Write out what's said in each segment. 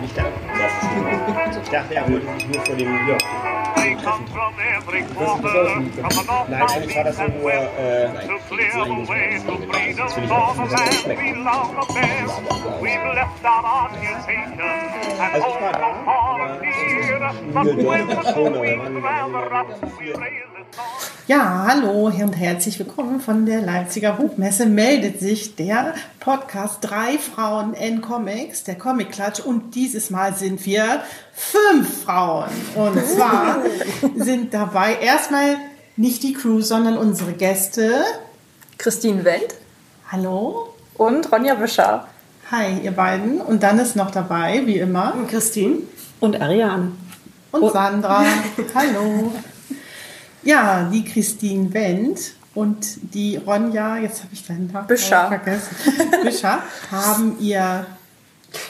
Nicht da drauf Ich dachte, er wollte sich nur vor dem Jörg treffen. Nein, eigentlich war das ja nur äh, Das will ich auch schmeckt. Also ich war da, aber wir waren- wir waren zu viel. Ja, hallo und herzlich willkommen von der Leipziger Buchmesse. Meldet sich der Podcast Drei Frauen in Comics, der Comic Klatsch. Und dieses Mal sind wir fünf Frauen. Und zwar sind dabei erstmal nicht die Crew, sondern unsere Gäste. Christine Wendt Hallo. und Ronja Wischer. Hi, ihr beiden. Und dann ist noch dabei, wie immer, Christine und Ariane. und Sandra. Hallo. Ja, die Christine Wendt und die Ronja, jetzt habe ich deinen Namen vergessen, Büscher, haben ihr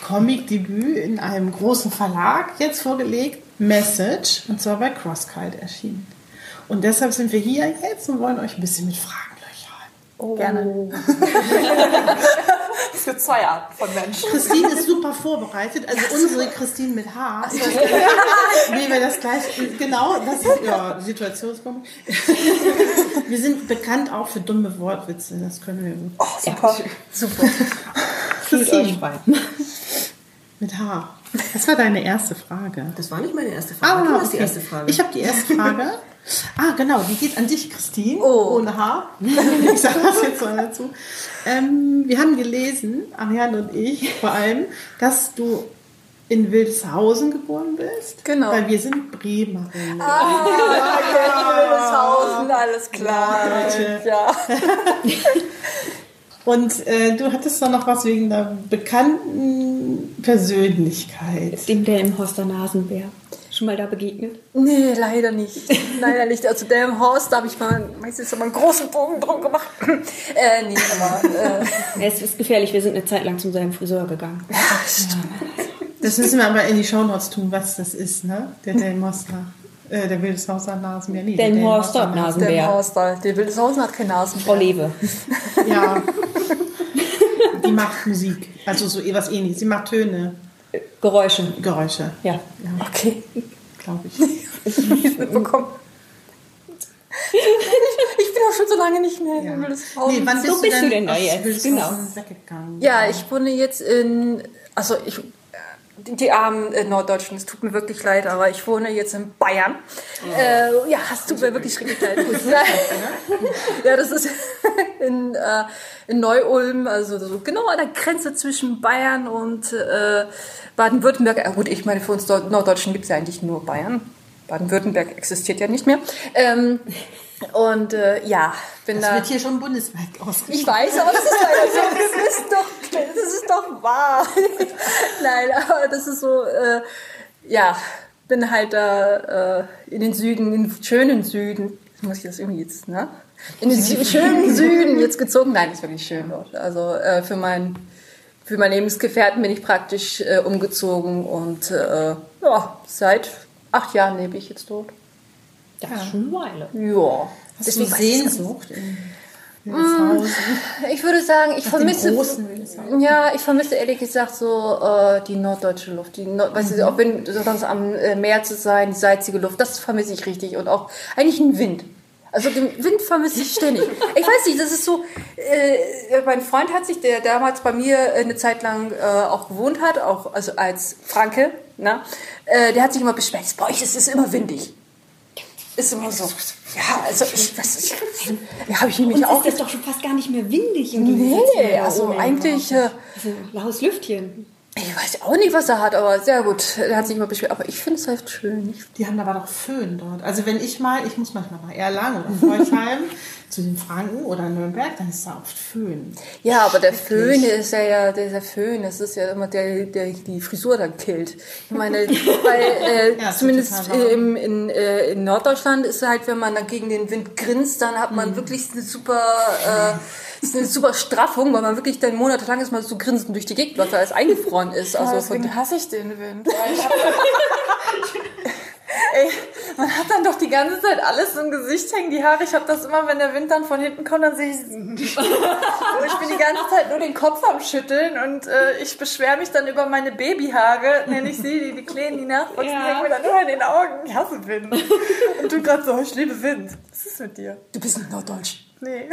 Comic-Debüt in einem großen Verlag jetzt vorgelegt, Message, und zwar bei Crosskite erschienen. Und deshalb sind wir hier jetzt und wollen euch ein bisschen mit Fragen löchern. Gerne. Es gibt zwei Arten von Menschen. Christine ist super vorbereitet, also unsere Christine mit H. Wie wir das gleich, genau, das ist ja Situationskomik. Wir sind bekannt auch für dumme Wortwitze, das können wir gut. Super. Super. Fühlt euch frei. Mit H. Das war deine erste Frage. Das war nicht meine erste Frage. du hast die erste Frage. Ich habe die erste Frage. Ah, genau, die geht an dich, Christine. Oh. Ohne H. Ich sage das jetzt mal dazu. Ähm, wir haben gelesen, Ariane und ich vor allem, dass du in Wildeshausen geboren bist. Genau. Weil wir sind Bremerin. Wildeshausen, alles klar. Ja. Und äh, du hattest doch noch was wegen einer bekannten Persönlichkeit. Dem der im Hoster Nasenbär. Schon mal da begegnet? Nee, leider nicht. Leider nicht. Also der im Horst, da habe ich mal meistens mal einen großen Bogen drum gemacht. äh, nee, aber äh, Es ist gefährlich, wir sind eine Zeit lang zu seinem Friseur gegangen. Das müssen wir aber in die Shownotes tun, was das ist, ne? Der Delmoster. Äh, der Wildeshauser Nasenbär. Nee, der der im Nasenbär. Da, der Wildeshausen hat keinen Nasen. Frau Lewe. Ja. Die macht Musik. Also so was ähnliches. Sie macht Töne, Geräusche. Geräusche, Ja. Okay. glaube ich. nicht mitbekommen. Ich bin auch schon so lange nicht mehr in Wildeshausen. Nee, wann bist, So bist du denn da aus jetzt? Wildeshausen weggegangen? Ja, ich wohne jetzt in, also ich, die, armen äh, Norddeutschen, es tut mir wirklich leid, aber ich wohne jetzt in Bayern. Äh, ja, es tut mir wirklich schrecklich leid. ja, das ist in, äh, in Neu-Ulm, also so genau an der Grenze zwischen Bayern und äh, Baden-Württemberg. Ja, gut, ich meine, für uns Deu- Norddeutschen gibt es ja eigentlich nur Bayern. Baden-Württemberg existiert ja nicht mehr. Ähm, und äh, ja, bin Das da. wird hier schon bundesweit ausgeschrieben. Ich weiß, aber das ist leider so. Das ist doch, das ist doch wahr. Nein, aber das ist so, äh, ja, bin halt da äh, in den Süden, in den schönen Süden. Muss ich das irgendwie jetzt, ne? In den Sü schönen Süden jetzt gezogen. Nein, ist wirklich schön dort. Also äh, für mein für meinen Lebensgefährten bin ich praktisch äh, umgezogen und äh, ja, seit acht Jahren lebe ich jetzt dort. Das ist schon eine Weile. Ja. Hast du weiß ich Sehnsucht in Wildeshausen? Ich würde sagen, ich Nach vermisse. Ja, ich vermisse ehrlich gesagt so äh, die norddeutsche Luft. Die Nord weißt Mhm. du, auch wenn sonst am äh, Meer zu sein, die salzige Luft, das vermisse ich richtig. Und auch eigentlich einen Wind. Also den Wind vermisse ich ständig. Ich weiß nicht, das ist so. Äh, mein Freund hat sich, der damals bei mir äh, eine Zeit lang äh, auch gewohnt hat, auch also als Franke, na, äh, der hat sich immer beschwert. Bei euch ist es immer windig. Ist immer so. Ja, also ich weiß nicht. Ja, habe ich nämlich auch. ist das doch schon fast gar nicht mehr windig im Nee, Gegensatz der also eigentlich, äh, Also ein blaues Lüftchen. Ich weiß auch nicht, was er hat, aber sehr gut. Er hat sich immer beschwert, aber ich finde es halt schön. Die haben aber doch Föhn dort. Also wenn ich mal, ich muss manchmal nach Erlangen oder Forchheim zu den Franken oder Nürnberg, dann ist da oft Föhn. ja, aber der Föhn ist ja, ja dieser Föhn, das ist ja immer der, der die Frisur dann killt. Ich meine, weil äh, Ja, zumindest warm. im, in, äh, in Norddeutschland ist halt, wenn man dann gegen den Wind grinst, dann hat Mhm. man wirklich eine super, äh, ist eine super Straffung, weil man wirklich dann monatelang ist mal so grinsend durch die Gegend läuft, weil alles eingefroren ist. Also von Deswegen hasse ich den Wind. Ey, man hat dann doch die ganze Zeit alles im Gesicht hängen, die Haare. Ich habe das immer, wenn der Wind dann von hinten kommt, dann sehe ich Ich bin die ganze Zeit nur den Kopf am Schütteln und äh, ich beschwere mich dann über meine Babyhaare, nenne ich sie, die, die Kleinen, die nachwachsen, Ja. die hängen mir dann immer in den Augen. Ich hasse Wind. Und du gerade so, ich liebe Wind. Was ist mit dir? Du bist nicht norddeutsch. Nee.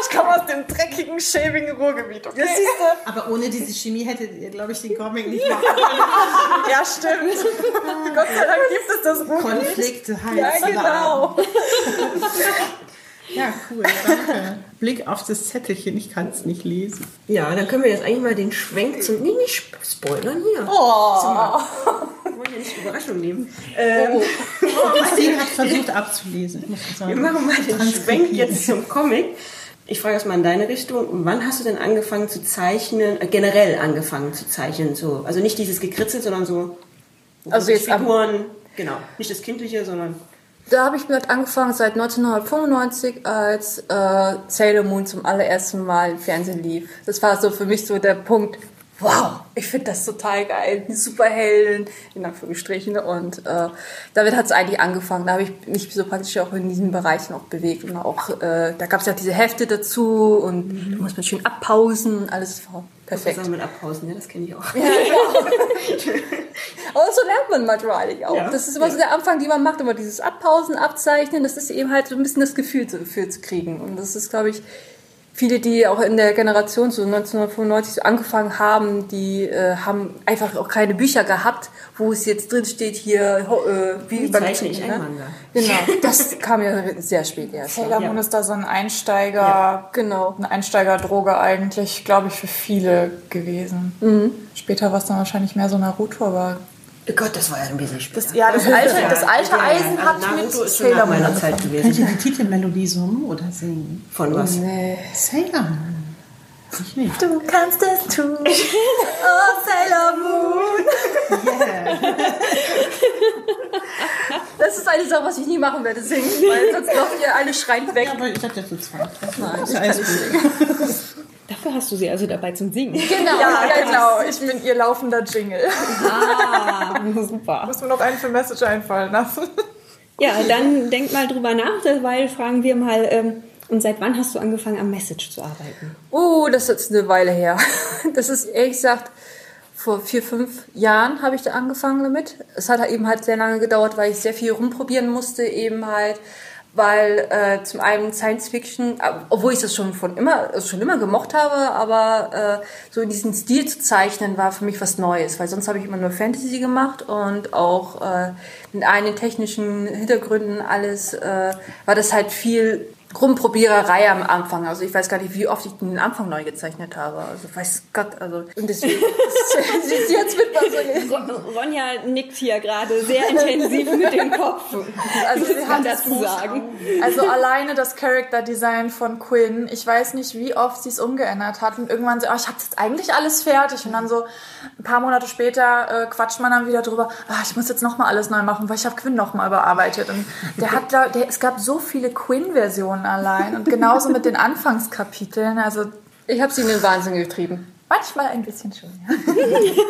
ich komme aus dem dreckigen, schäbigen Ruhrgebiet, okay? Das siehst du. Aber ohne diese Chemie hättet ihr, glaube ich, den Comic nicht machen können. Ja, stimmt. Gott sei Dank gibt es das Ruhrgebiet. Konflikte heizen. Ja, genau. Ja, cool, danke. Blick auf das Zettelchen, ich kann es nicht lesen. Ja, dann können wir jetzt eigentlich mal den Schwenk zum. Nee, nicht sp- spoilern hier. Oh. Ich wollte ja nicht Überraschung nehmen. Christine hat versucht abzulesen. Ich muss sagen. Wir machen mal den. Schwenk jetzt zum Comic. Ich frage erst mal in deine Richtung. Wann hast du denn angefangen zu zeichnen, äh, generell angefangen zu zeichnen? So, also nicht dieses Gekritzel, sondern so. Also jetzt Figuren, genau. Nicht das Kindliche, sondern. Da habe ich mit angefangen seit 1995, als äh, Sailor Moon zum allerersten Mal im Fernsehen lief. Das war so für mich so der Punkt, wow, ich finde das total geil, die Superhelden, in Anführungsstrichen. Und äh, damit hat es eigentlich angefangen. Da habe ich mich so praktisch auch in diesen Bereichen auch bewegt. Und auch, äh, da gab es ja diese Hefte dazu und da muss man schön abpausen und alles war perfekt. Zusammen mit Abpausen, ja, das kenne ich auch. Aber so lernt man manchmal eigentlich auch. Ja. Das ist immer so der Anfang, die man macht, immer dieses Abpausen, Abzeichnen. Das ist eben halt so ein bisschen das Gefühl dafür zu kriegen. Und das ist, glaube ich, viele, die auch in der Generation so 1995 so angefangen haben, die äh, haben einfach auch keine Bücher gehabt, wo es jetzt drin steht hier, äh, wie Wie beim zeichne ich ne? ein Manga? Genau, das kam ja sehr spät erst. Sailor Moon Ja. ist da so ein Einsteiger, Genau. eine Einsteigerdroge eigentlich, glaube ich, für viele gewesen. Später war es dann wahrscheinlich mehr so Naruto, aber Gott, das war ja ein bisschen später. das, ja, das alte, das alte Eisen hat also Naruto mit Sailor Moon meiner. Zeit Könnt gewesen. ihr die Titelmelodie summen oder singen? Von was? Sailor Moon. Ich nicht. Du kannst es tun. Oh, Sailor Moon. Yeah. Das ist eine Sache, was ich nie machen werde, singen, weil sonst lauft ihr alle schreiend weg. Aber ich hatte zu zweit. Nein, Das ich ist kann nicht singen. Dafür hast du sie also dabei zum Singen. Genau, Ja, genau. Ich bin ihr laufender Jingle. Ah, super. Muss mir noch einen für Message einfallen lassen. Ja, dann denk mal drüber nach, weil fragen wir mal, ähm, und seit wann hast du angefangen am Message zu arbeiten? Oh, das ist eine Weile her. Das ist ehrlich gesagt, vor vier, fünf Jahren habe ich da angefangen damit. Es hat halt eben halt sehr lange gedauert, weil ich sehr viel rumprobieren musste, eben halt, weil äh, zum einen Science Fiction, äh, obwohl ich das schon von immer, schon immer gemocht habe, aber äh, so in diesen Stil zu zeichnen war für mich was Neues, weil sonst habe ich immer nur Fantasy gemacht und auch äh, mit einigen technischen Hintergründen alles äh, war das halt viel Rumprobiererei am Anfang. Also ich weiß gar nicht, wie oft ich den Anfang neu gezeichnet habe. Also weiß Gott, also und deswegen sie, jetzt mit so Ron- Ronja nickt hier gerade sehr intensiv mit dem Kopf. Also wir haben das zu sagen. Also alleine das Character Design von Quinn, ich weiß nicht, wie oft sie es umgeändert hat und irgendwann so, oh, ich habe jetzt eigentlich alles fertig und dann so ein paar Monate später äh, quatscht man dann wieder drüber, ah, ich muss jetzt noch mal alles neu machen, weil ich habe Quinn noch mal überarbeitet und der hat, der, es gab so viele Quinn-Versionen allein und genauso mit den Anfangskapiteln, also Ich habe sie in den Wahnsinn getrieben. manchmal ein bisschen schon. Ja.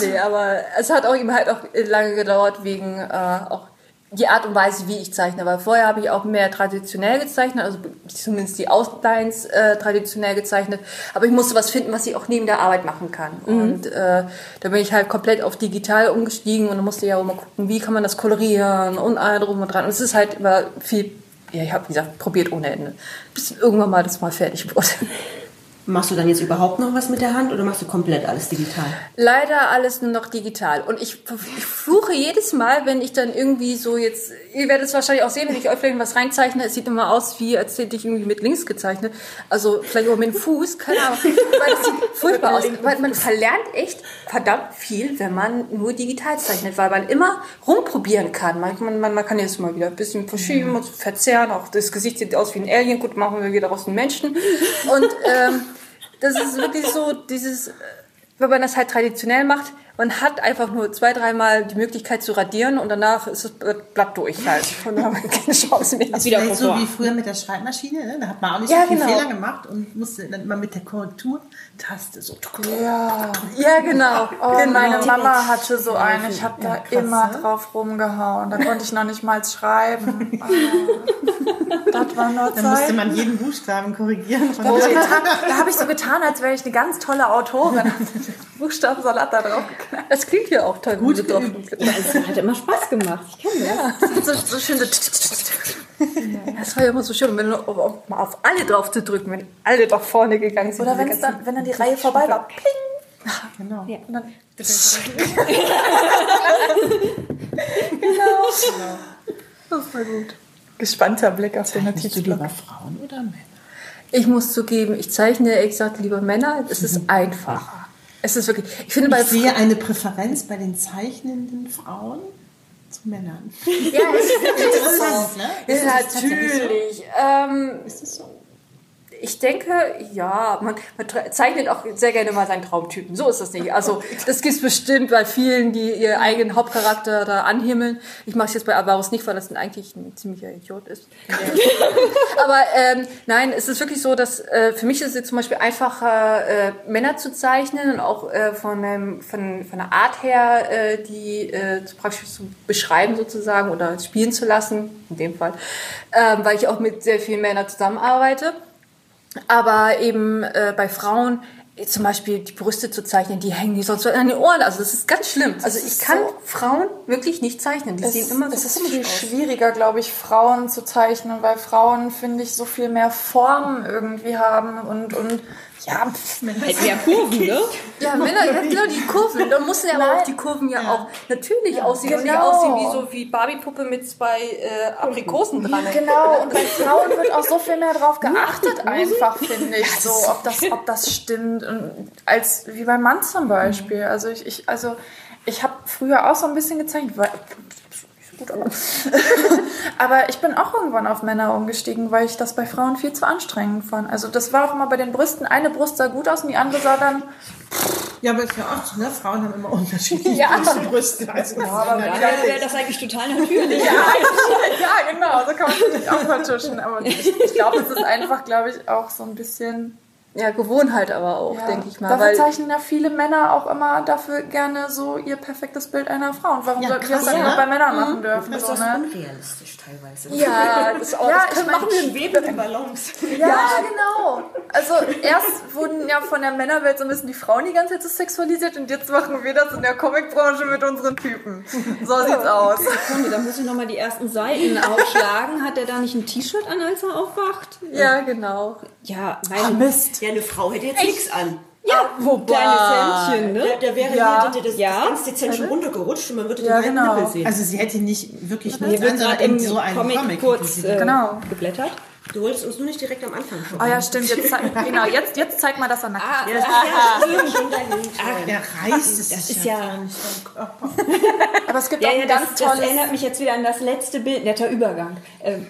Nee, aber es hat auch eben halt auch lange gedauert wegen äh, auch die Art und Weise, wie ich zeichne. Weil vorher habe ich auch mehr traditionell gezeichnet, also zumindest die Outlines äh, traditionell gezeichnet. Aber ich musste was finden, was ich auch neben der Arbeit machen kann. Und äh, da bin ich halt komplett auf digital umgestiegen und musste ja auch mal gucken, wie kann man das kolorieren und all drum und dran. Und es ist halt immer viel, ja, ich habe wie gesagt, probiert ohne Ende. Bis irgendwann mal das mal fertig wurde. Machst du dann jetzt überhaupt noch was mit der Hand oder machst du komplett alles digital? Leider alles nur noch digital. Und ich, ich fluche jedes Mal, wenn ich dann irgendwie so jetzt, ihr werdet es wahrscheinlich auch sehen, wenn ich euch vielleicht was reinzeichne, es sieht immer aus, wie als hätte ich irgendwie mit links gezeichnet. Also vielleicht auch mit dem Fuß, keine Ahnung. Weil das sieht furchtbar aus. Weil man verlernt echt verdammt viel, wenn man nur digital zeichnet, weil man immer rumprobieren kann. Man, man, man, kann jetzt mal wieder ein bisschen verschieben und verzerren. Auch das Gesicht sieht aus wie ein Alien. Gut, machen wir wieder aus einem Menschen. Und ähm, das ist wirklich so dieses, wenn man das halt traditionell macht, man hat einfach nur zwei, dreimal die Möglichkeit zu radieren und danach ist das Blatt durch halt. Haben wir keine Chance mehr. Das ist wieder vielleicht so wie früher mit der Schreibmaschine, ne? da hat man auch nicht Ja, so viel genau. Fehler gemacht und musste dann immer mit der Korrekturtaste so. Ja. Ja, genau. Oh, genau. meine Mama hatte so eine. Ich habe da Ja, krass, immer ne? drauf rumgehauen. Da konnte ich noch nicht mal schreiben. Oh. Das war nur Dann musste Zeit. man jeden Buchstaben korrigieren. Von Da habe ich, da so getan, als wäre ich eine ganz tolle Autorin. Buchstabensalat da drauf geknallt. Das klingt ja auch toll. Gut drauf. Es hat immer Spaß gemacht. Ich kenne das. So, so schön. Das war ja immer so schön, wenn auf, auf, mal auf alle drauf zu drücken, wenn alle nach vorne gegangen sind. Oder wenn's dann, wenn dann die Reihe vorbei war. Pling. Genau. Ja. Und dann, Das war gut. Gespannter Blick auf den Bist du lieber Frauen oder Männer? Ich muss zugeben, ich zeichne exakt lieber Männer. Es ist einfacher. Es ist wirklich. Ich finde bei Ich sehe eine Präferenz bei den zeichnenden Frauen zu Männern. Ja, es ist Interessant, ne? Ja, Ist das tatsächlich so? natürlich. Ähm, Ist das so? Ich denke, ja, man, man zeichnet auch sehr gerne mal seinen Traumtypen. So ist das nicht. Also das gibt es bestimmt bei vielen, die ihr eigenen Hauptcharakter da anhimmeln. Ich mache es jetzt bei Avarus nicht, weil das eigentlich ein ziemlicher Idiot ist. Aber ähm, nein, es ist wirklich so, dass äh, für mich ist es jetzt zum Beispiel einfacher, äh, Männer zu zeichnen und auch äh, von, einem, von, von der Art her, äh, die äh, praktisch zu beschreiben sozusagen oder spielen zu lassen, in dem Fall, ähm, weil ich auch mit sehr vielen Männern zusammenarbeite. Aber eben äh, bei Frauen zum Beispiel die Brüste zu zeichnen, die hängen die sonst so an den Ohren. Also das ist ganz schlimm. Also ich kann so- Frauen wirklich nicht zeichnen. Die Es, sehen immer so es ist viel aus. schwieriger, glaube ich, Frauen zu zeichnen, weil Frauen, finde ich, so viel mehr Formen irgendwie haben und, und ja, pff, Halt mehr Kurven, ne? Ja, Männer, ja, genau, die Kurven. Da müssen ja aber Nein. auch die Kurven ja, auch natürlich aussehen und nicht Genau. aussehen wie so wie Barbie-Puppe mit zwei äh, Aprikosen dran. Genau, und bei Frauen wird auch so viel mehr drauf geachtet, einfach, finde ich, so, ob das, ob das stimmt. Und als wie beim Mann zum Beispiel. Also ich, ich, also ich habe früher auch so ein bisschen gezeichnet, weil gut, aber, aber ich bin auch irgendwann auf Männer umgestiegen, weil ich das bei Frauen viel zu anstrengend fand. Also das war auch immer bei den Brüsten, eine Brust sah gut aus und die andere sah dann Ja, aber ist ja auch so, ne? Frauen haben immer unterschiedliche Ja. Brüste. Also, aber Ja, wäre das eigentlich total natürlich. ja, genau, so kann man es nicht auch vertuschen. Aber ich, ich glaube, es ist einfach, glaube ich, auch so ein bisschen Ja, Gewohnheit aber auch, Ja. denke ich mal. Dafür Weil, zeichnen ja viele Männer auch immer dafür gerne so ihr perfektes Bild einer Frau. Und warum Ja, sollten wir das dann ja. auch bei Männern machen dürfen? Das ist So, ne? unrealistisch teilweise. ja, das, auch, Ja, das ich meine, machen wir Webende Ballons. Ja, genau. Also erst wurden ja von der Männerwelt so ein bisschen die Frauen die ganze Zeit so sexualisiert und jetzt machen wir das in der Comicbranche mit unseren Typen. So sieht's aus. Sekunde, da muss ich nochmal die ersten Seiten aufschlagen. Hat er da nicht ein T-Shirt an, als er aufwacht? Ja, genau. Ja, mein Mist. Ja, eine Frau hätte jetzt nichts an. ja, kleine Zähnchen, Der, ne? der wäre Ja. hier das, Ja. das ganz dezent schon runtergerutscht und man würde Ja, den genau. Nippel sehen. also sie hätte nicht wirklich Hier nichts an, sondern in so einem Comic, Comic. kurz hätte äh, Genau. geblättert. Du wolltest uns nur nicht direkt am Anfang schon. Oh ja, stimmt. Jetzt, zeig- genau, jetzt, jetzt zeig mal, dass er nackt ist. Ja, ja, schon dein Ach, er reißt es Das ist ja, vom Körper. Aber es gibt ja, auch ja ein das, ganz das tolles... erinnert mich jetzt wieder an das letzte Bild, netter Übergang. Ähm,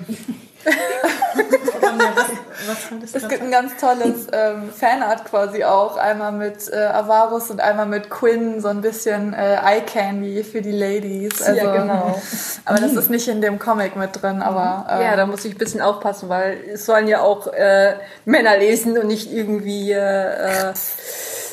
Was Es gibt ein ganz tolles ähm, Fanart quasi auch. Einmal mit äh, Avarus und einmal mit Quinn. So ein bisschen äh, Eye Candy für die Ladies. Also, Ja, genau. Aber das ist nicht in dem Comic mit drin. Aber ähm, Ja, da muss ich ein bisschen aufpassen, weil es sollen ja auch äh, Männer lesen und nicht irgendwie. Äh, äh,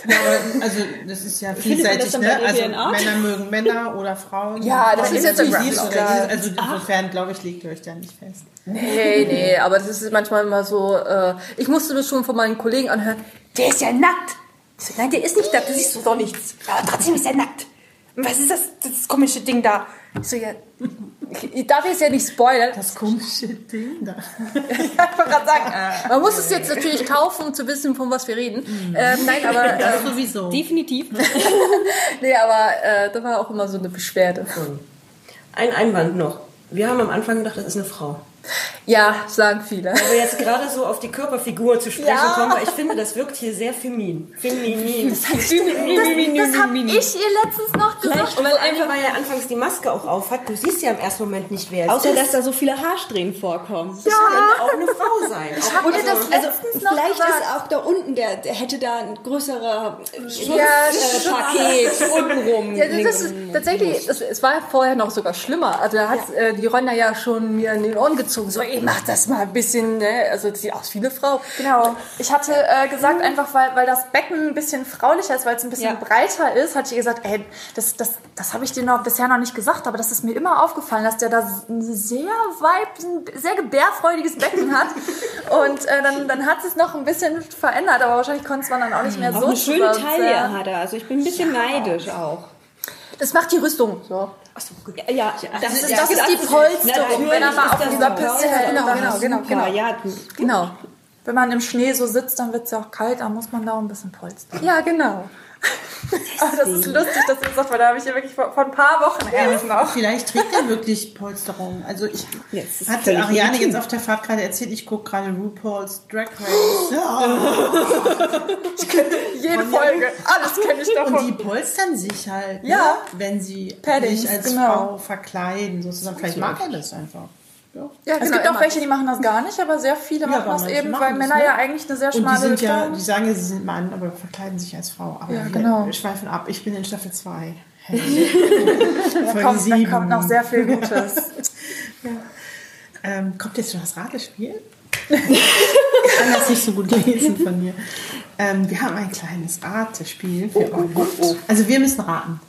Ja, aber, also das ist ja vielseitig, ne? Also? Männer mögen Männer oder Frauen. Ja, das ist jetzt ein. Also insofern, glaube ich, legt ihr euch da nicht fest. nee, nee, aber das ist manchmal immer so. Äh, ich musste das schon von meinen Kollegen anhören. Der ist ja nackt. So, nein, der ist nicht nackt, du siehst doch nichts. Aber trotzdem ist er nackt. Was ist das, das komische Ding da? Ich so, ja. Ich, darf jetzt ja nicht spoilern. Das komische Ding da. ich wollte gerade sagen, äh, Man muss es jetzt natürlich kaufen, um zu wissen, von was wir reden. Ähm, nein, aber, äh, Das sowieso. definitiv. nee, aber äh, da war auch immer so eine Beschwerde. Ein Einwand noch. Wir haben am Anfang gedacht, das ist eine Frau. Ja, sagen viele. Wir jetzt gerade so auf die Körperfigur zu sprechen Ja. kommen, weil ich finde, das wirkt hier sehr feminin. Feminin. Das, das habe ich ihr letztens noch gesagt. Und weil einfach, weil er anfangs die Maske auch auf hat, du siehst ja im ersten Moment nicht, wer es Außer, ist. dass da so viele Haarsträhnen vorkommen. das könnte auch eine Frau sein. Ich habe ihr das Also noch vielleicht gesagt. ist auch da unten, der, der hätte da ein größerer Ja, äh, Paket untenrum. Ja, das ist tatsächlich, es, war vorher noch sogar schlimmer. Also da hat äh, die Ronda ja schon mir in den Ohren gezogen, so, ey, mach das mal ein bisschen, ne? Also das sieht aus wie eine Frau. Genau. Ich hatte äh, gesagt, einfach weil, weil das Becken ein bisschen fraulicher ist, weil es ein bisschen Ja. breiter ist, hatte ich gesagt, ey, das, das, das habe ich dir noch bisher noch nicht gesagt, aber das ist mir immer aufgefallen, dass der da ein sehr weib, ein sehr gebärfreudiges Becken hat. Und äh, dann, dann hat es noch ein bisschen verändert, aber wahrscheinlich konnte man dann auch nicht mehr Auch so eine schöne Taille hat er. Also ich bin ein bisschen neidisch auch. Das macht die Rüstung. So. Ja, ja das, ist- das ist die Polsterung, wenn er mal auf dieser Piste Genau, genau, genau, genau. ja, Genau. Wenn man im Schnee so sitzt, dann wird es ja auch kalt, dann muss man da auch ein bisschen polstern. Ja, genau. Aber das ist lustig, dass du das sagst, weil da habe ich ja wirklich vor, vor ein paar Wochen erst noch. Vielleicht trägt er wirklich Polsterung. Also ich Jetzt ist hatte Ariane legitim. jetzt auf der Fahrt gerade erzählt, ich gucke gerade RuPaul's Drag Race. Ja. Jede Folge, alles kenne ich Und davon. die polstern sich halt, Ja. ne? wenn sie Paddings, sich als genau. Frau verkleiden. Sozusagen. Vielleicht mag er das einfach. Ja. Ja, Es genau, gibt auch welche, die machen das gar nicht, aber sehr viele machen das eben, machen weil das, Männer ne? ja eigentlich eine sehr Und die schmale sind ja, die sagen ja, sie sind Mann, aber verkleiden sich als Frau. Aber Ja, wir, genau. wir schweifen ab. Ich bin in Staffel 2. Da Folge kommt, da 7. kommt noch sehr viel Gutes. Ähm, kommt jetzt schon das Ratespiel? ich kann das nicht so gut lesen von mir. Ähm, wir haben ein kleines Ratespiel für euch. Also wir müssen raten.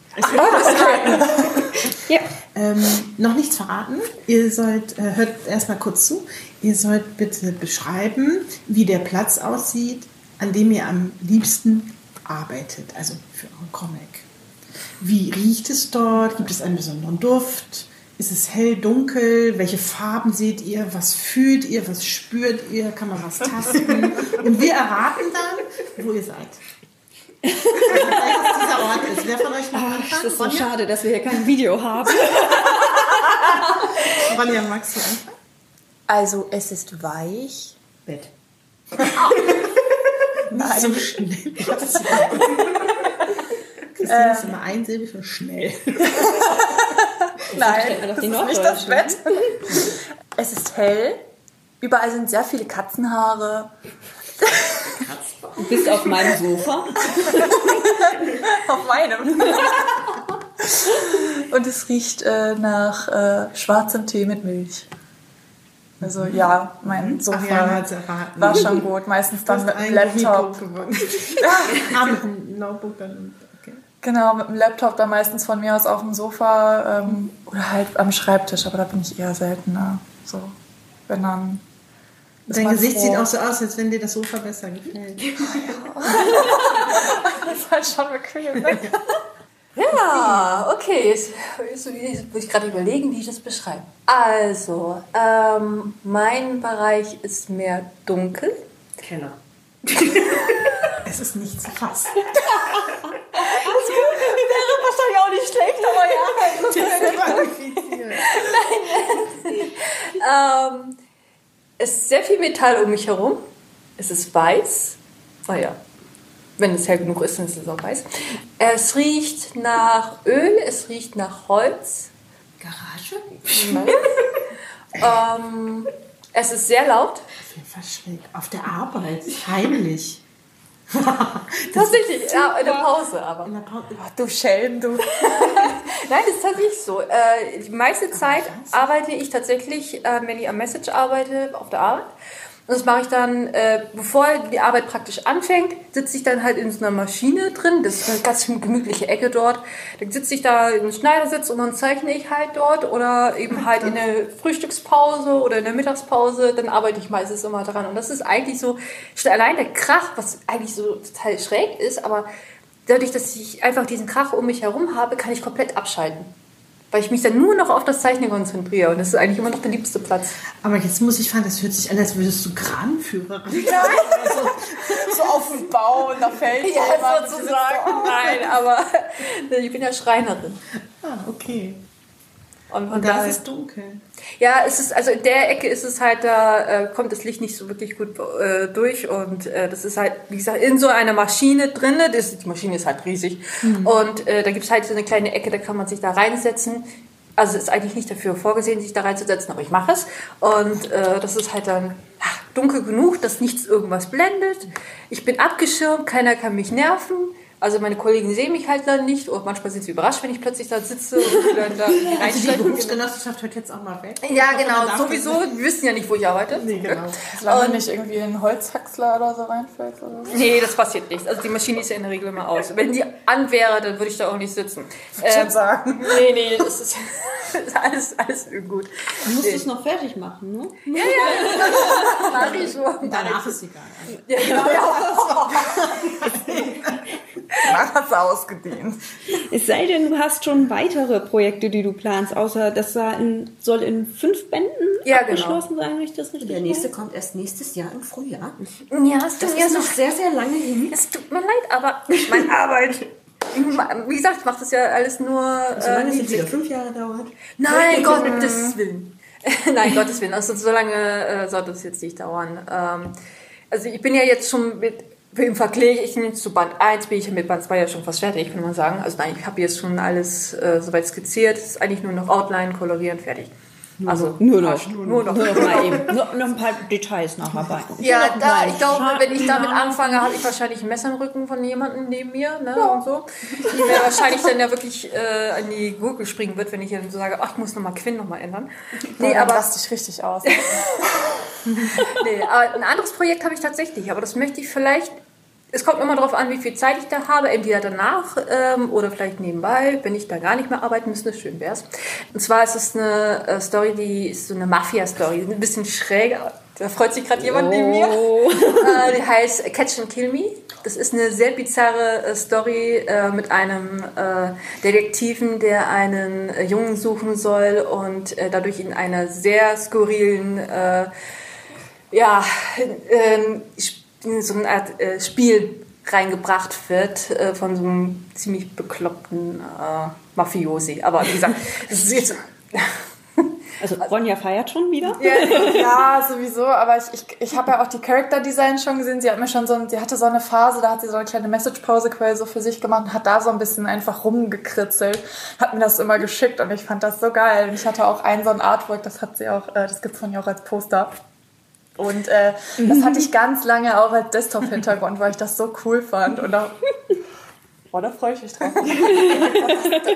Ja. Ähm, noch nichts verraten. Ihr sollt, äh, hört erstmal kurz zu. Ihr sollt bitte beschreiben, wie der Platz aussieht, an dem ihr am liebsten arbeitet. Also für euren Comic. Wie riecht es dort? Gibt es einen besonderen Duft? Ist es hell, dunkel? Welche Farben seht ihr? Was fühlt ihr? Was spürt ihr? Kann man was tasten? Und wir erraten dann, wo ihr seid. Also, dieser Ort ist. Wer von euch noch Das anfangen? ist so Ronja? schade, dass wir hier kein Video haben. Ronja, magst du anfangen? Also, es ist weich. Bett. Nicht so schnell. Christine ist immer einsilbig und schnell. Nein, das ist nicht das. Bett. Es ist hell. Überall sind sehr viele Katzenhaare. Du bist auf meinem Sofa. Auf meinem. Und es riecht äh, nach äh, schwarzem Tee mit Milch. Also ja, mein Sofa hat es erraten. war schon gut. Meistens dann mit dem Laptop. ah, mit dem Notebook dann. Okay. Genau, mit dem Laptop dann meistens von mir aus auf dem Sofa ähm, oder halt am Schreibtisch, aber da bin ich eher seltener. So, wenn dann. Ist Dein Gesicht froh. sieht auch so aus, als wenn dir das Sofa besser gefällt. Das ist halt schon bequem. Ne? Ja, okay. Jetzt, jetzt, jetzt muss ich gerade überlegen, wie ich das beschreibe. Also, ähm, mein Bereich ist mehr dunkel. Kenner. Es ist nicht zu fassen. Wäre wahrscheinlich auch nicht schlecht, aber ja. Ähm, es ist sehr viel Metall um mich herum. Es ist weiß. Naja, wenn es hell genug ist, dann ist es auch weiß. Es riecht nach Öl, es riecht nach Holz. Garage? Ähm, es ist sehr laut. Auf jeden Fall schräg. Auf der Arbeit. Heimlich. Tatsächlich, ja, in der Pause aber. In der Pause. Ach, du Schelm, du. Nein, das ist tatsächlich so. Äh, die meiste Zeit arbeite ich tatsächlich, äh, wenn ich am Message arbeite, auf der Arbeit. Und das mache ich dann, äh, bevor die Arbeit praktisch anfängt, sitze ich dann halt in so einer Maschine drin. Das ist eine ganz gemütliche Ecke dort. Dann sitze ich da im Schneidersitz und dann zeichne ich halt dort. Oder eben halt in der Frühstückspause oder in der Mittagspause. Dann arbeite ich meistens immer dran. Und das ist eigentlich so, schon allein der Krach, was eigentlich so total schräg ist, aber dadurch, dass ich einfach diesen Krach um mich herum habe, kann ich komplett abschalten. Weil ich mich dann nur noch auf das Zeichnen konzentriere. Und das ist eigentlich immer noch der liebste Platz. Aber jetzt muss ich fragen, das hört sich an, als würdest du Kranführerin. So auf dem Bau und da fällt Ja, sozusagen. Nein, aber ich bin ja Schreinerin. Ah, okay. Und, Und da ist es dunkel. ja, es ist, also in der Ecke ist es halt, da äh, kommt das Licht nicht so wirklich gut äh, durch und äh, das ist halt, wie gesagt, in so einer Maschine drinne. Das, die Maschine ist halt riesig und äh, da gibt's halt so eine kleine Ecke, da kann man sich da reinsetzen. Also ist eigentlich nicht dafür vorgesehen, sich da reinzusetzen, aber ich mache es. Und äh, das ist halt dann ja, dunkel genug, dass nichts irgendwas blendet. Ich bin abgeschirmt, keiner kann mich nerven. Also meine Kollegen sehen mich halt dann nicht und manchmal sind sie überrascht, wenn ich plötzlich da sitze und dann da Also die. Berufsgenossenschaft hört jetzt auch mal weg. Ja, genau. Sowieso, wir wissen ja nicht, wo ich arbeite. Nee, genau. Solange nicht irgendwie ein Holzhacksler oder so reinfällt. Oder so. Nee, das passiert nicht. Also die Maschine ist ja in der Regel immer aus. Wenn die an wäre, dann würde ich da auch nicht sitzen. schon Ähm, sagen. Nee, nee, das ist, das ist alles, alles gut. Du musst es noch fertig machen, ne? Mach ich schon. Danach ist egal. Ja, genau, ja. Danach es ausgedient. Es sei denn, du hast schon weitere Projekte, die du planst, außer das in, soll in fünf Bänden Ja, genau. abgeschlossen sein, wenn ich das richtig Der nächste weiß. kommt erst nächstes Jahr im Frühjahr. Ja, es Das mir ist noch sehr, sehr lange hin. Es tut mir leid, aber meine Arbeit. Wie gesagt, ich mache das ja alles nur. Solange es äh, jetzt wieder fünf Jahre dauert. Nein, Gottes Willen. Nein, Gottes Willen. Also so lange äh, sollte es jetzt nicht dauern. Ähm, also ich bin ja jetzt schon mit im Vergleich zu Band 1 bin ich mit Band 2 ja schon fast fertig, kann man sagen. Also nein, ich habe jetzt schon alles äh, soweit skizziert. Es ist eigentlich nur noch Outline, kolorieren, fertig. Also Nur noch. Nur noch. Nur noch mal eben. Nur noch ein paar Details nacharbeiten. Ja, Noch da, ich glaube, wenn ich damit anfange, habe ich wahrscheinlich ein Messer im Rücken von jemandem neben mir ne, und so. Die mir wahrscheinlich dann ja wirklich äh, an die Gurke springen wird, wenn ich dann so sage, ach, ich muss nochmal Quinn nochmal ändern. Nee, aber, raste ich richtig aus. nee, aber ein anderes Projekt habe ich tatsächlich, aber das möchte ich vielleicht, es kommt immer darauf an, wie viel Zeit ich da habe, entweder danach ähm, oder vielleicht nebenbei, wenn ich da gar nicht mehr arbeiten müsste, schön wär's. Und zwar ist es eine äh, Story, die ist so eine Mafia-Story, ein bisschen schräg, da freut sich gerade jemand neben mir. Oh. Äh, die heißt Catch and Kill Me. Das ist eine sehr bizarre äh, Story äh, mit einem äh, Detektiven, der einen äh, Jungen suchen soll und dadurch in einer sehr skurrilen, ja, ähm, in so eine Art äh, Spiel reingebracht wird äh, von so einem ziemlich bekloppten äh, Mafiosi. Aber wie gesagt, es ist jetzt, Also Ronja feiert schon wieder. Ja, sowieso, aber ich, ich, ich habe ja auch die Character Design schon gesehen. Sie hat mir schon so, ein- sie hatte so eine Phase, da hat sie so eine kleine Message-Pause quasi so für sich gemacht und hat da so ein bisschen einfach rumgekritzelt, hat mir das immer geschickt und ich fand das so geil. Und ich hatte auch ein so ein Artwork, das hat sie auch, das gibt's von ihr auch als Poster. Und äh, das hatte ich ganz lange auch als Desktop-Hintergrund, weil ich das so cool fand. Und da, boah, da freue ich mich drauf.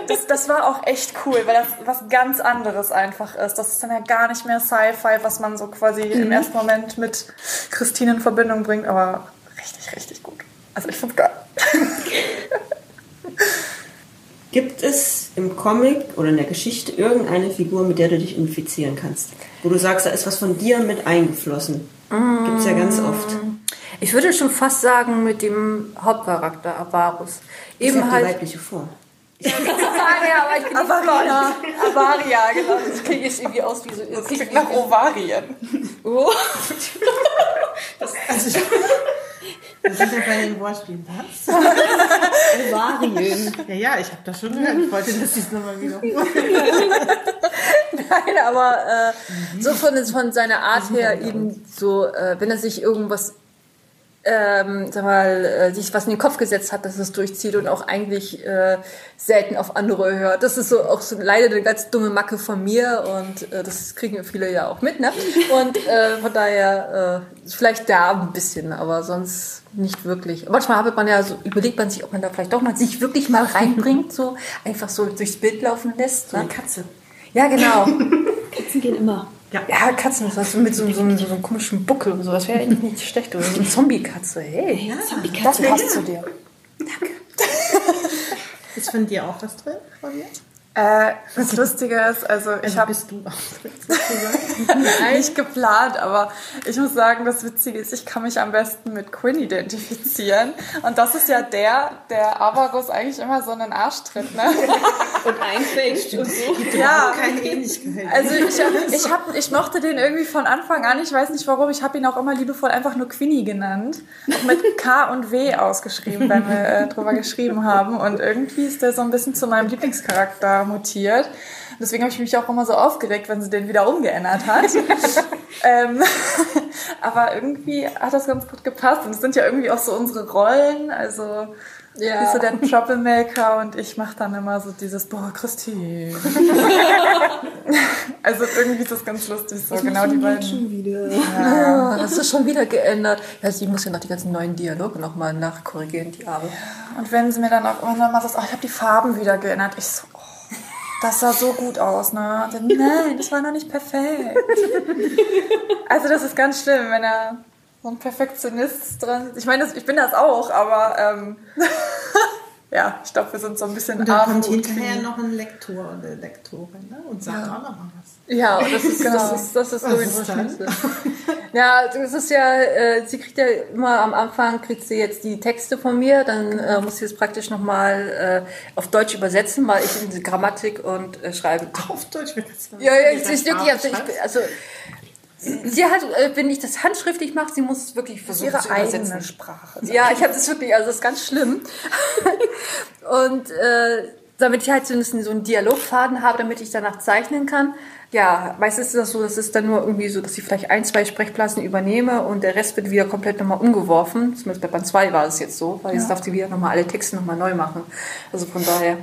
Das, das war auch echt cool, weil das was ganz anderes einfach ist. Das ist dann ja gar nicht mehr Sci-Fi, was man so quasi im ersten Moment mit Christine in Verbindung bringt, aber richtig, richtig gut. Also ich find's geil. Gibt es im Comic oder in der Geschichte irgendeine Figur, mit der du dich identifizieren kannst? Wo du sagst, da ist was von dir mit eingeflossen. Gibt's ja ganz oft. ich würde schon fast sagen, mit dem Hauptcharakter Avarus. Ich Eben die halt. weibliche Form. Ja, aber ich bin Avaria. Avaria, genau. Das klingt jetzt irgendwie aus wie so. Das klingt Nach Ovarien. Oh. Also ich, wir sind ja bei den Wortspielen. Was? Ja, ja, ich habe das schon gehört. Ich wollte, dass sie es nochmal wiederholen. Nein, aber äh, so von, von seiner Art her eben so, äh, wenn er sich irgendwas, ähm, sag mal, äh, sich was in den Kopf gesetzt hat, dass es durchzieht und auch eigentlich äh, selten auf andere hört. Das ist so auch so leider eine ganz dumme Macke von mir und äh, das kriegen ja viele ja auch mit, ne? Und äh, von daher äh, vielleicht da ein bisschen, aber sonst nicht wirklich. Manchmal hat man ja so, überlegt man sich, ob man da vielleicht doch mal sich wirklich mal reinbringt, so einfach so durchs Bild laufen lässt. Ne? Eine Katze. Ja, genau. Katzen gehen immer. Ja, Katzen, das mit so, so, so, so einem komischen Buckel und so, das wäre eigentlich nicht schlecht. Oder so eine Zombie-Katze, hey. Das passt zu dir. Ist von dir auch was drin? Von mir? Äh, das Lustige ist, also ich Also habe bist du nicht geplant, aber ich muss sagen, das Witzige ist, ich kann mich am besten mit Quinn identifizieren. Und das ist ja der, der Avarus eigentlich immer so einen Arsch tritt, ne? Und einfälscht und so. Ja. Keine Ähnlichkeit. Also ich, ich, hab, ich mochte den irgendwie von Anfang an. Ich weiß nicht warum. Ich habe ihn auch immer liebevoll einfach nur Quinny genannt. Mit K und W ausgeschrieben, wenn wir äh, drüber geschrieben haben. Und irgendwie ist der so ein bisschen zu meinem Lieblingscharakter mutiert. Deswegen habe ich mich auch immer so aufgeregt, wenn sie den wieder umgeändert hat. ähm, aber irgendwie hat das ganz gut gepasst. Und es sind ja irgendwie auch so unsere Rollen. Also Ja. sie ist so der Troublemaker und ich mache dann immer so dieses, boah, Christine. also irgendwie ist das ganz lustig, so genau die beiden. wieder. Ah, das ist schon wieder geändert. Ja, sie muss ja noch die ganzen neuen Dialoge nochmal nachkorrigieren, die Arme. Und wenn sie mir dann auch irgendwann mal sagt, oh, ich habe die Farben wieder geändert, ich so, oh, das sah so gut aus, ne? Nein, das war noch nicht perfekt. also das ist ganz schlimm, wenn er so ein Perfektionist dran. Ich meine, ich bin das auch, aber ähm, ja, ich glaube, wir sind so ein bisschen Und dann kommt hinterher noch ein Lektor oder Lektorin ne? und sagt auch noch mal was. Ja, das ist, Genau. das ist, das ist Was dann? Schlimmste. Ja, das ist ja, äh, sie kriegt ja immer am Anfang, kriegt sie jetzt die Texte von mir, dann äh, muss sie es praktisch nochmal äh, auf Deutsch übersetzen, weil ich in die Grammatik und äh, schreibe. Auf Deutsch das Ja, ja, ich, ich wirklich, also, ich, also sie hat, äh, wenn ich das handschriftlich mache, sie muss es wirklich versuchen ihre zu übersetzen. eigene Sprache. Ja, ich habe das wirklich, also das ist ganz schlimm. Und äh, damit ich halt so einen, so einen Dialogfaden habe, damit ich danach zeichnen kann. Ja, meistens ist das so, das ist dann nur irgendwie so, dass ich vielleicht ein, zwei Sprechblasen übernehme und der Rest wird wieder komplett nochmal umgeworfen. Zumindest bei Band 2 war es jetzt so, weil jetzt darf sie wieder nochmal alle Texte nochmal neu machen. Also von daher.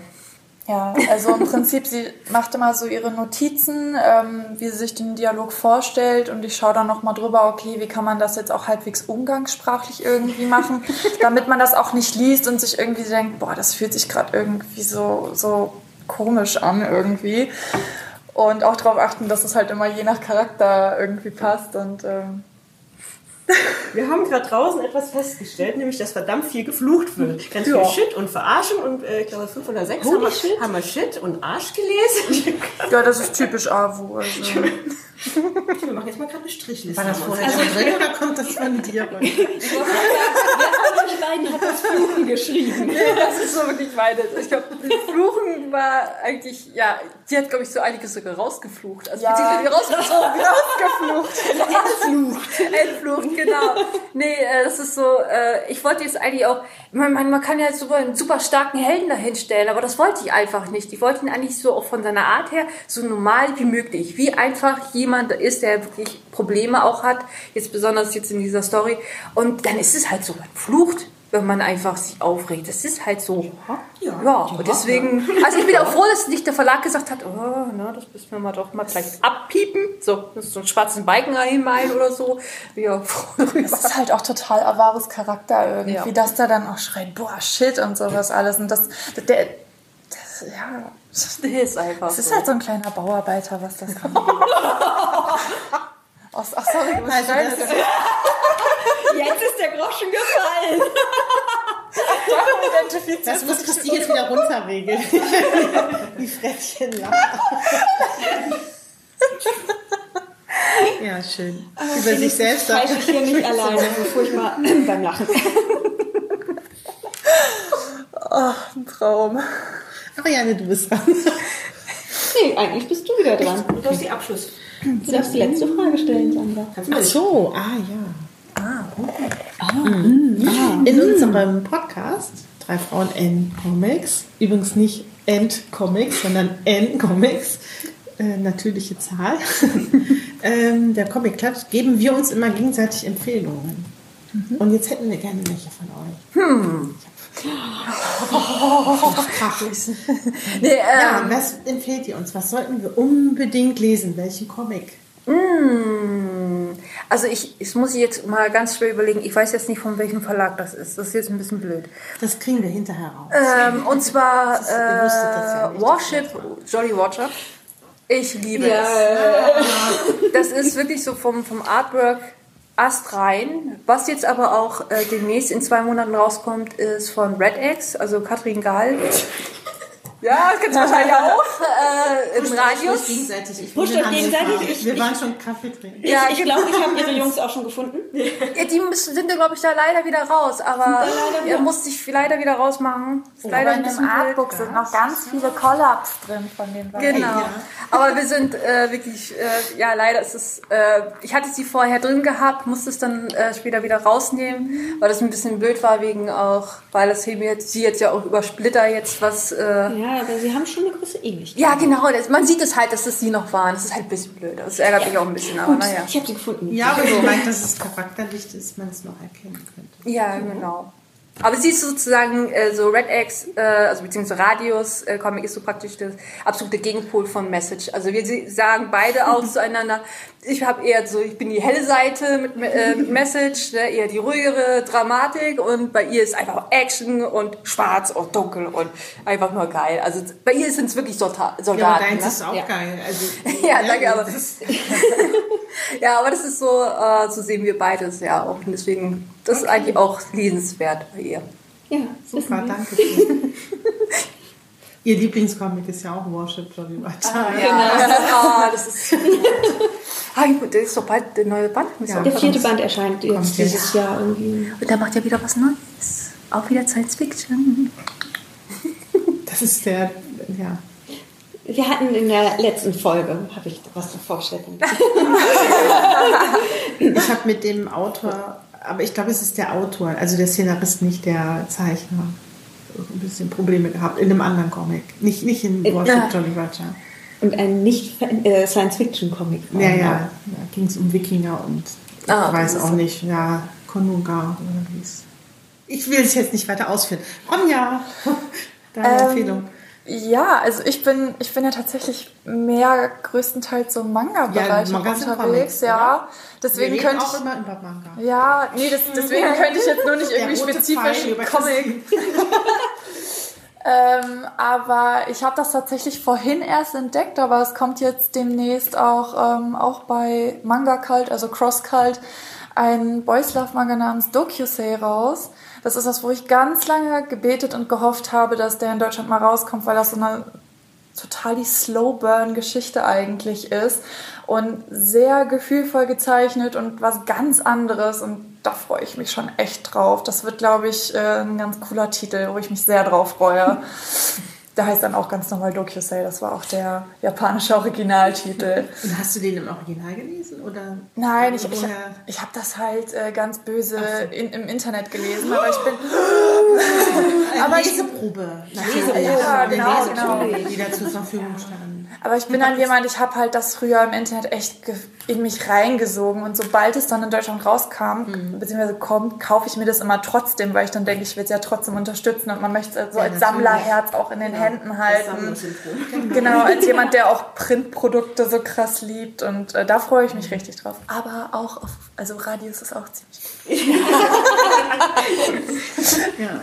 Ja, also im Prinzip, sie macht immer so ihre Notizen, ähm, wie sie sich den Dialog vorstellt und ich schaue dann nochmal drüber, okay, wie kann man das jetzt auch halbwegs umgangssprachlich irgendwie machen, damit man das auch nicht liest und sich irgendwie denkt, boah, das fühlt sich gerade irgendwie so, so komisch an irgendwie. Und auch darauf achten, dass es halt immer je nach Charakter irgendwie passt und ähm, Wir haben gerade draußen etwas festgestellt, nämlich dass verdammt viel geflucht wird. Ganz Ja. viel Shit und Verarschen und äh, ich glaube fünf oder sechs haben wir, haben wir Shit und Arsch gelesen. ja, das ist typisch AWO. Also. wir machen jetzt mal gerade eine Strichliste. War das vorher schon drin oder kommt das von dir? Euch beiden hat das Fluchen geschrieben? Das ist so wirklich meine. Ich glaube, Fluchen war eigentlich, ja, sie hat, glaube ich, so einiges sogar rausgeflucht. Also, Ja. beziehungsweise rausgezogen. rausgeflucht. Entflucht. Entflucht, genau. Nee, äh, das ist so, äh, ich wollte jetzt eigentlich auch, man, man, man kann ja super, einen super starken Helden dahinstellen, aber das wollte ich einfach nicht. Ich wollte ihn eigentlich so auch von seiner Art her so normal wie möglich. Wie einfach jemand ist, der wirklich Probleme auch hat, jetzt besonders jetzt in dieser Story. Und dann ist es halt so, man flucht wenn man einfach sich aufregt. Das ist halt so. Ja, und deswegen, also ich bin auch froh, dass nicht der Verlag gesagt hat, oh, na, das müssen wir mal doch mal gleich abpiepen. So, so einen schwarzen Balken hinmalen oder so. Ja, froh. Das ist halt auch total Avares Charakter irgendwie, Ja. dass der dann auch schreit, boah, shit und sowas alles. Und das, der, das ja, Das ist einfach das ist so. halt so ein kleiner Bauarbeiter, was das. Oh, ach, sorry, du schneidest das- das Jetzt ist der Groschen gefallen. Identifiziert. Das muss Christine jetzt wieder runterregeln. Die Frettchen lachen. Ja, schön. Über sich selbst Weiß ich hier nicht alleine. So furchtbar beim Lachen. Ein Traum. Ariane, du bist dran. Nee, eigentlich bist du wieder dran. Du hast die Abschluss. Du darfst die letzte Frage stellen, Sandra. Ach mal so, ah ja. Mhm. In unserem Podcast Drei Frauen N Comics, übrigens nicht End Comics, sondern N Comics, äh, natürliche Zahl, ähm, der Comic Club, geben wir uns immer gegenseitig Empfehlungen. Und jetzt hätten wir gerne welche von euch. Hm. Nee, ähm, Ja, was empfehlt ihr uns? Was sollten wir unbedingt lesen? Welchen Comic? Also ich, ich muss jetzt mal ganz schwer überlegen, ich weiß jetzt nicht, von welchem Verlag das ist. Das ist jetzt ein bisschen blöd. Das kriegen wir hinterher raus. Ähm, und zwar ist- ja äh, nicht. Warship Jolly Roger. Ich liebe es. Das ist wirklich so vom, vom Artwork astrein. Was jetzt aber auch äh, demnächst in zwei Monaten rauskommt, ist von Red X, also Katrin Gall. Ja, das kennst du wahrscheinlich auch. Äh, Im Radius. gegenseitig. Ich Pusht bin euch gegenseitig. Ich- wir waren schon Kaffee trinken. Ja, ich glaube, ich habe ihre Jungs auch schon gefunden. Ja, die müssen, sind ja, glaube ich, da leider wieder raus. Aber er muss sich leider wieder rausmachen. Ist leider Aber in dem. Artbook sind noch ganz viele Collabs drin von den beiden. Genau. Aber wir sind äh, wirklich, äh, ja, leider ist es, äh, ich hatte sie vorher drin gehabt, musste es dann äh, später wieder rausnehmen, weil das ein bisschen blöd war, wegen auch, weil das sie jetzt ja auch über Splitter jetzt was äh, Ja, aber sie haben schon eine große Ähnlichkeit. Ja, genau. Das, man sieht es halt, dass das sie noch waren. Das ist halt ein bisschen blöd. Das ärgert mich auch ein bisschen, aber naja. Ich habe sie gefunden. Ja, aber ich meine, dass es charakterlich ist, man es noch erkennen könnte. Ja, genau. Aber sie ist sozusagen äh, so Red X, äh, also beziehungsweise Radius äh, Comic ist so praktisch das absolute Gegenpol von Message. Also wir sagen beide auch zueinander, ich habe eher so, ich bin die helle Seite mit, äh, mit Message, ne, eher die ruhigere Dramatik und bei ihr ist einfach Action und schwarz und dunkel und einfach nur geil. Also bei ihr sind es wirklich Solda- Ja, Soldaten. aber deins ne? ist auch ja. geil. Also, Ja, danke, aber ja, aber das ist so, äh, so sehen wir beides ja auch. Und deswegen, das ist eigentlich auch lesenswert bei ihr. Ja, super, danke. Ihr Lieblingscomic ist ja auch Worship Jolly Roger. Ah, das ist. Ah, das ist doch bald der neue Band. muss Ja. Der vierte Band erscheint jetzt dieses Jahr irgendwie. Und da macht er wieder was Neues. Auch wieder Science Fiction. Das ist der, ja. Wir hatten in der letzten Folge, habe ich was vorgestellt. Ich habe mit dem Autor, aber ich glaube, es ist der Autor, also der Szenarist, nicht der Zeichner, ein bisschen Probleme gehabt in einem anderen Comic. Nicht, nicht in Worship Jolly Roger. Und ein nicht äh, Science-Fiction-Comic. Ja, ja, da ging es um Wikinger und Ah, ich weiß auch nicht, ja, Konunga oder wie es. Ich will es jetzt nicht weiter ausführen. Ronja, deine Ähm, Empfehlung. Ja, also ich bin, ich bin ja tatsächlich mehr größtenteils so Manga-Bereich Ja, unterwegs, ja. Deswegen Wir könnte auch ich. immer über Manga. Ja, nee, das, deswegen könnte ich jetzt nur nicht irgendwie spezifisch Comic. ähm, aber ich habe das tatsächlich vorhin erst entdeckt, aber es kommt jetzt demnächst auch, ähm, auch bei Manga Cult, also Cross Cult, ein Boys Love Manga namens Dokusei raus. Das ist das, wo ich ganz lange gebetet und gehofft habe, dass der in Deutschland mal rauskommt, weil das so eine total die Slow-Burn-Geschichte eigentlich ist und sehr gefühlvoll gezeichnet und was ganz anderes und da freue ich mich schon echt drauf. Das wird, glaube ich, äh, ein ganz cooler Titel, wo ich mich sehr drauf freue. Der heißt dann auch ganz normal Dokusei, das war auch der japanische Originaltitel. Und hast du den im Original gelesen? Oder Nein, ich, ich, ich habe das halt äh, ganz böse in, im Internet gelesen, aber ich bin... Eine aber ich- Leseprobe. Ja, Eine genau, Leseprobe, genau. die da zur Verfügung standen. Aber ich bin dann jemand, ich habe halt das früher im Internet echt in mich reingesogen und sobald es dann in Deutschland rauskam, Mhm. beziehungsweise kommt, kaufe ich mir das immer trotzdem, weil ich dann denke, ich will es ja trotzdem unterstützen und man möchte es so Ja, als. Sammlerherz auch in den Händen Das halten. Sammlersyndrom. Genau, als jemand, der auch Printprodukte so krass liebt und äh, da freue ich mich richtig drauf. Aber auch auf, also Radius ist auch ziemlich gut. Ja.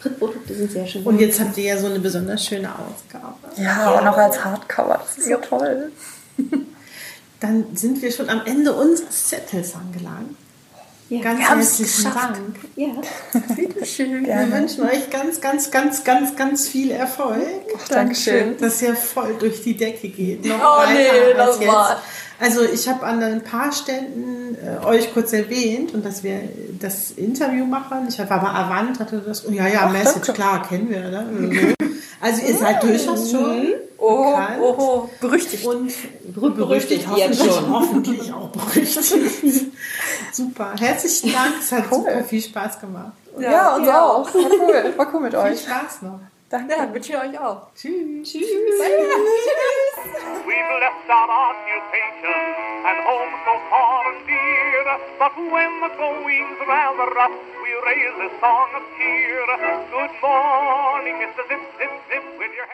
Printprodukte sind sehr schön. Und jetzt habt ihr ja so eine besonders schöne Ausgabe. Ja, und auch als Hardcover, das ist so toll. Dann sind wir schon am Ende unseres Zettels angelangt. Ja. Ganz herzlichen. Dank. ja. Wir wünschen euch ganz, ganz, ganz, ganz, ganz viel Erfolg. Dankeschön. Dass ihr voll durch die Decke geht. Noch Oh, nee, das war- Also ich habe an ein paar Ständen äh, euch kurz erwähnt und dass wir das Interview machen. Ich habe aber Avant, hatte das, oh, ja, ja, Message, klar, kennen wir. Ne? Also ihr seid durchaus schon Oh, bekannt. oh, oh, berüchtigt. Und berüchtigt hoffentlich, jetzt schon. hoffentlich auch berüchtigt. super. Herzlichen Dank. Es hat super viel Spaß gemacht. Und Ja, uns auch. War cool, war cool mit viel euch. Spaß noch. Danke. Ja, wünsche ich euch auch. Tschüss. Tschüss. We've left our occupation and home so far and dear. But when the going's rather rough, we raise a song of cheer. Good morning, Mr. Zip, Zip, Zip, with your